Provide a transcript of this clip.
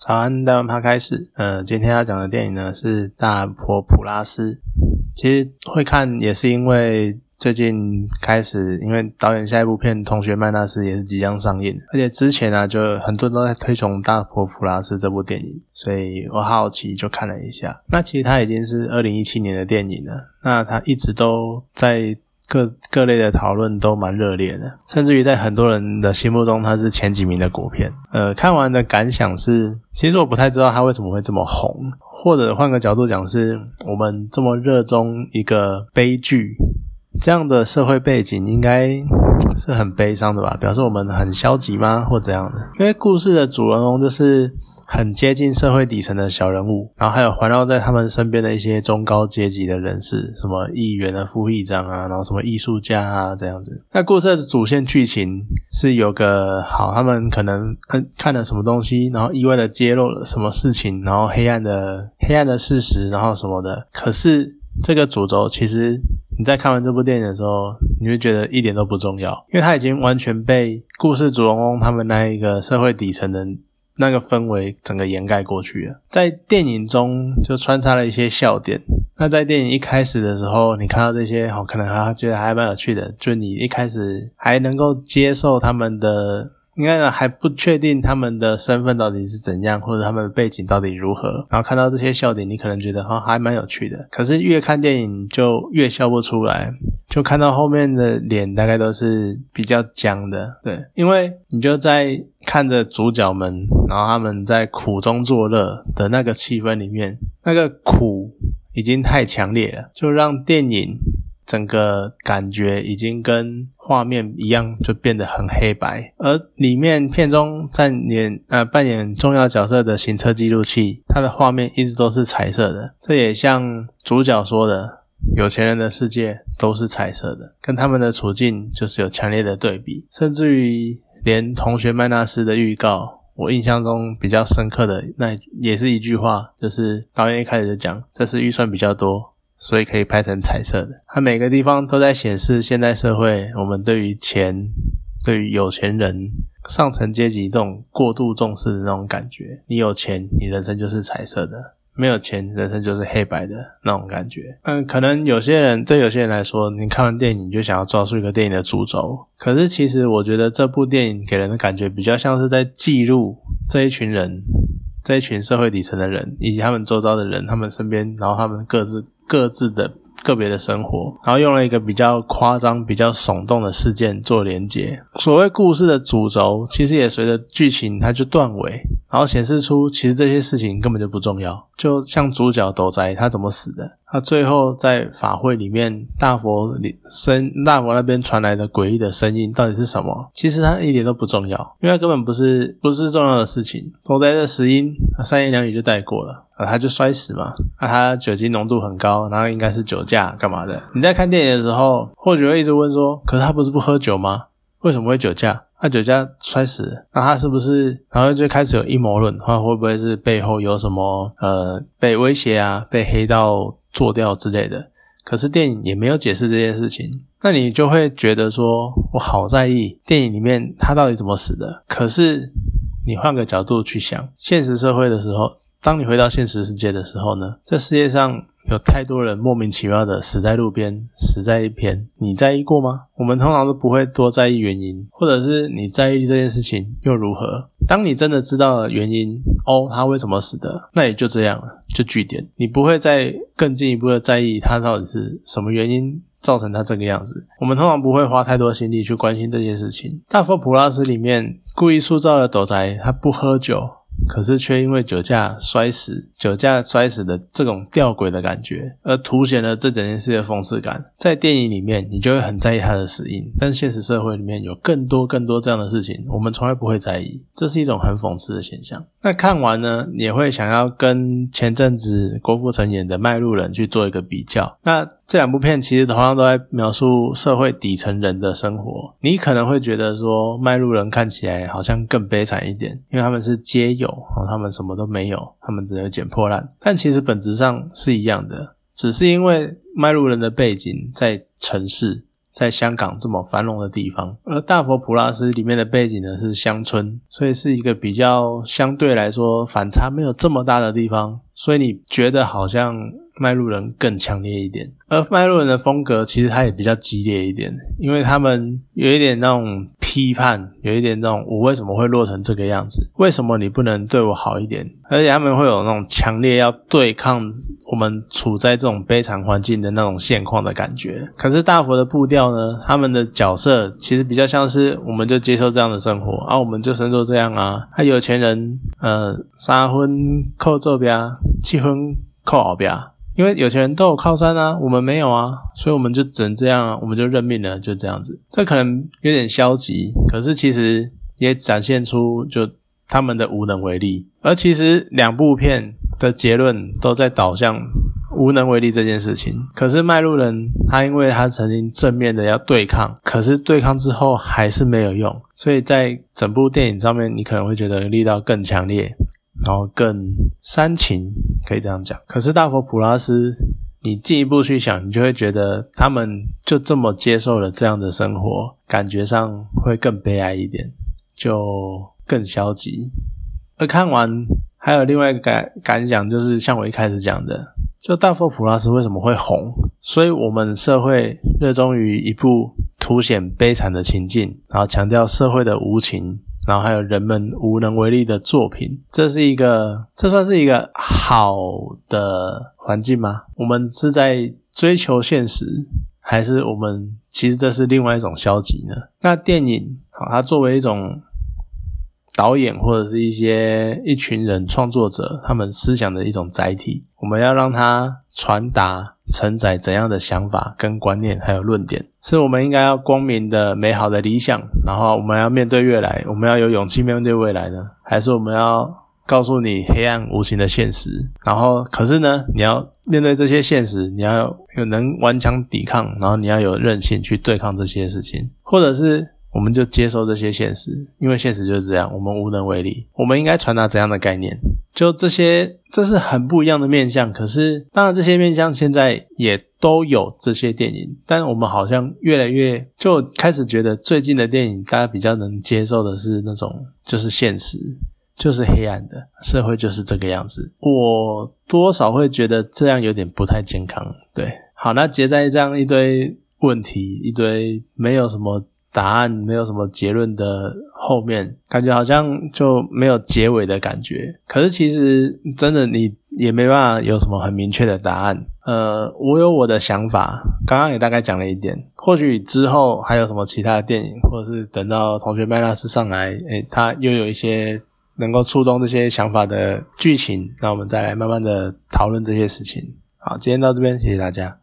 早安，大文趴开始。呃，今天要讲的电影呢是《大婆普拉斯》。其实会看也是因为最近开始，因为导演下一部片《同学麦纳斯》也是即将上映，而且之前呢就很多人都在推崇《大婆普拉斯》这部电影，所以我好奇就看了一下。那其实它已经是二零一七年的电影了，那它一直都在。各各类的讨论都蛮热烈的，甚至于在很多人的心目中，它是前几名的国片。呃，看完的感想是，其实我不太知道它为什么会这么红，或者换个角度讲，是我们这么热衷一个悲剧，这样的社会背景应该是很悲伤的吧？表示我们很消极吗？或怎样的？因为故事的主人公就是。很接近社会底层的小人物，然后还有环绕在他们身边的一些中高阶级的人士，什么议员的副议长啊，然后什么艺术家啊这样子。那故事的主线剧情是有个好，他们可能嗯看了什么东西，然后意外的揭露了什么事情，然后黑暗的黑暗的事实，然后什么的。可是这个主轴其实你在看完这部电影的时候，你会觉得一点都不重要，因为它已经完全被故事主人公他们那一个社会底层的。那个氛围整个掩盖过去了，在电影中就穿插了一些笑点。那在电影一开始的时候，你看到这些，哦，可能还觉得还蛮有趣的，就你一开始还能够接受他们的。应该呢还不确定他们的身份到底是怎样，或者他们的背景到底如何。然后看到这些笑点，你可能觉得哈还蛮有趣的。可是越看电影就越笑不出来，就看到后面的脸大概都是比较僵的。对，因为你就在看着主角们，然后他们在苦中作乐的那个气氛里面，那个苦已经太强烈了，就让电影。整个感觉已经跟画面一样，就变得很黑白。而里面片中扮演呃扮演重要角色的行车记录器，它的画面一直都是彩色的。这也像主角说的，有钱人的世界都是彩色的，跟他们的处境就是有强烈的对比。甚至于连同学麦纳斯的预告，我印象中比较深刻的那也是一句话，就是导演一开始就讲，这次预算比较多。所以可以拍成彩色的，它每个地方都在显示现代社会我们对于钱、对于有钱人、上层阶级这种过度重视的那种感觉。你有钱，你人生就是彩色的；没有钱，人生就是黑白的那种感觉。嗯，可能有些人对有些人来说，你看完电影就想要抓住一个电影的主轴，可是其实我觉得这部电影给人的感觉比较像是在记录这一群人、这一群社会底层的人以及他们周遭的人，他们身边，然后他们各自。各自的个别的生活，然后用了一个比较夸张、比较耸动的事件做连接。所谓故事的主轴，其实也随着剧情它就断尾，然后显示出其实这些事情根本就不重要。就像主角斗宅他怎么死的，他最后在法会里面大佛里声大佛那边传来的诡异的声音到底是什么？其实他一点都不重要，因为根本不是不是重要的事情。斗宅的死因三言两语就带过了。啊，他就摔死嘛。啊，他酒精浓度很高，然后应该是酒驾干嘛的？你在看电影的时候，或许会一直问说：，可是他不是不喝酒吗？为什么会酒驾？他酒驾摔死，那他是不是？然后就开始有阴谋论，他会不会是背后有什么呃被威胁啊，被黑道做掉之类的？可是电影也没有解释这件事情，那你就会觉得说，我好在意电影里面他到底怎么死的。可是你换个角度去想，现实社会的时候。当你回到现实世界的时候呢？这世界上有太多人莫名其妙的死在路边，死在一边，你在意过吗？我们通常都不会多在意原因，或者是你在意这件事情又如何？当你真的知道了原因，哦，他为什么死的，那也就这样了，就据点，你不会再更进一步的在意他到底是什么原因造成他这个样子。我们通常不会花太多心力去关心这件事情。大佛普拉斯里面故意塑造了斗宅，他不喝酒。可是却因为酒驾摔死，酒驾摔死的这种吊诡的感觉，而凸显了这整件事的讽刺感。在电影里面，你就会很在意他的死因，但现实社会里面有更多更多这样的事情，我们从来不会在意，这是一种很讽刺的现象。那看完呢，也会想要跟前阵子郭富城演的《卖路人》去做一个比较。那这两部片其实同样都在描述社会底层人的生活，你可能会觉得说《卖路人》看起来好像更悲惨一点，因为他们是街友。啊，他们什么都没有，他们只能捡破烂，但其实本质上是一样的，只是因为卖路人的背景在城市，在香港这么繁荣的地方，而大佛普拉斯里面的背景呢是乡村，所以是一个比较相对来说反差没有这么大的地方，所以你觉得好像麦路人更强烈一点，而麦路人的风格其实他也比较激烈一点，因为他们有一点那种。批判有一点那种，我为什么会落成这个样子？为什么你不能对我好一点？而且他们会有那种强烈要对抗我们处在这种悲惨环境的那种现况的感觉。可是大佛的步调呢？他们的角色其实比较像是，我们就接受这样的生活啊，我们就生做这样啊。他有钱人，呃，三婚扣这边，七婚扣后边。因为有钱人都有靠山啊，我们没有啊，所以我们就只能这样，我们就认命了，就这样子。这可能有点消极，可是其实也展现出就他们的无能为力。而其实两部片的结论都在导向无能为力这件事情。可是卖路人他因为他曾经正面的要对抗，可是对抗之后还是没有用，所以在整部电影上面你可能会觉得力道更强烈。然后更煽情，可以这样讲。可是大佛普拉斯，你进一步去想，你就会觉得他们就这么接受了这样的生活，感觉上会更悲哀一点，就更消极。而看完还有另外一个感感想，就是像我一开始讲的，就大佛普拉斯为什么会红？所以我们社会热衷于一部凸显悲惨的情境，然后强调社会的无情。然后还有人们无能为力的作品，这是一个，这算是一个好的环境吗？我们是在追求现实，还是我们其实这是另外一种消极呢？那电影，好，它作为一种导演或者是一些一群人创作者他们思想的一种载体，我们要让它传达。承载怎样的想法、跟观念，还有论点，是我们应该要光明的、美好的理想，然后我们要面对未来，我们要有勇气面对未来呢？还是我们要告诉你黑暗无情的现实？然后，可是呢，你要面对这些现实，你要有能顽强抵抗，然后你要有韧性去对抗这些事情，或者是我们就接受这些现实，因为现实就是这样，我们无能为力。我们应该传达怎样的概念？就这些，这是很不一样的面相。可是，当然这些面相现在也都有这些电影，但我们好像越来越就开始觉得，最近的电影大家比较能接受的是那种，就是现实，就是黑暗的社会，就是这个样子。我多少会觉得这样有点不太健康。对，好，那结在这样一堆问题，一堆没有什么。答案没有什么结论的后面，感觉好像就没有结尾的感觉。可是其实真的你也没办法有什么很明确的答案。呃，我有我的想法，刚刚也大概讲了一点。或许之后还有什么其他的电影，或者是等到同学麦纳斯上来，诶，他又有一些能够触动这些想法的剧情，那我们再来慢慢的讨论这些事情。好，今天到这边，谢谢大家。